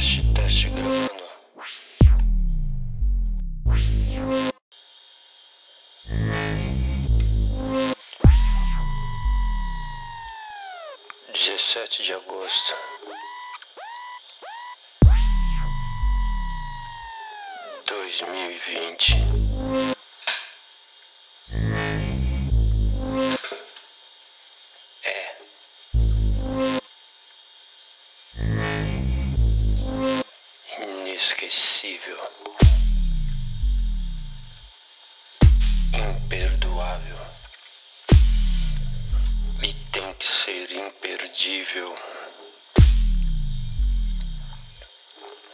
Teste, teste, gravando. Dezessete de agosto. Dois mil e vinte. Inesquecível. Imperdoável. E tem que ser imperdível.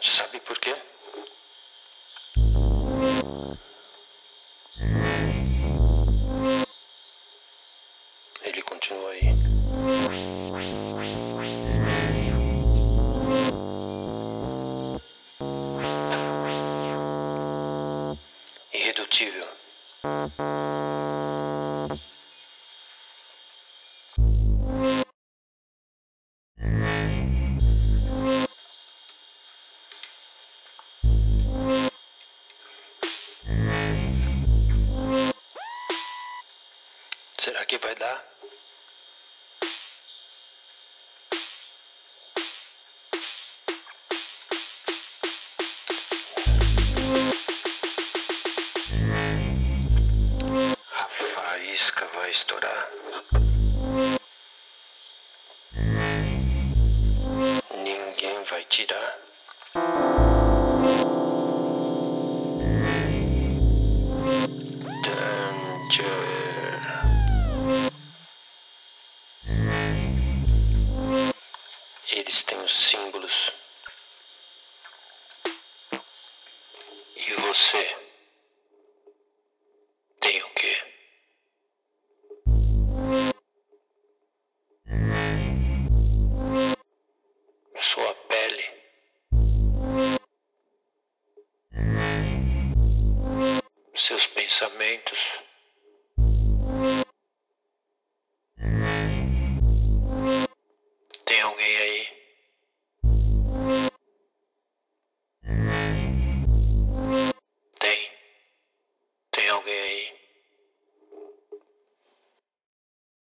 Sabe por quê? Ele continua aí. Irredutível. Será que vai dar? Faísca vai estourar. Ninguém vai tirar. Danger. Eles têm os símbolos. E você? seus pensamentos. Tem alguém aí?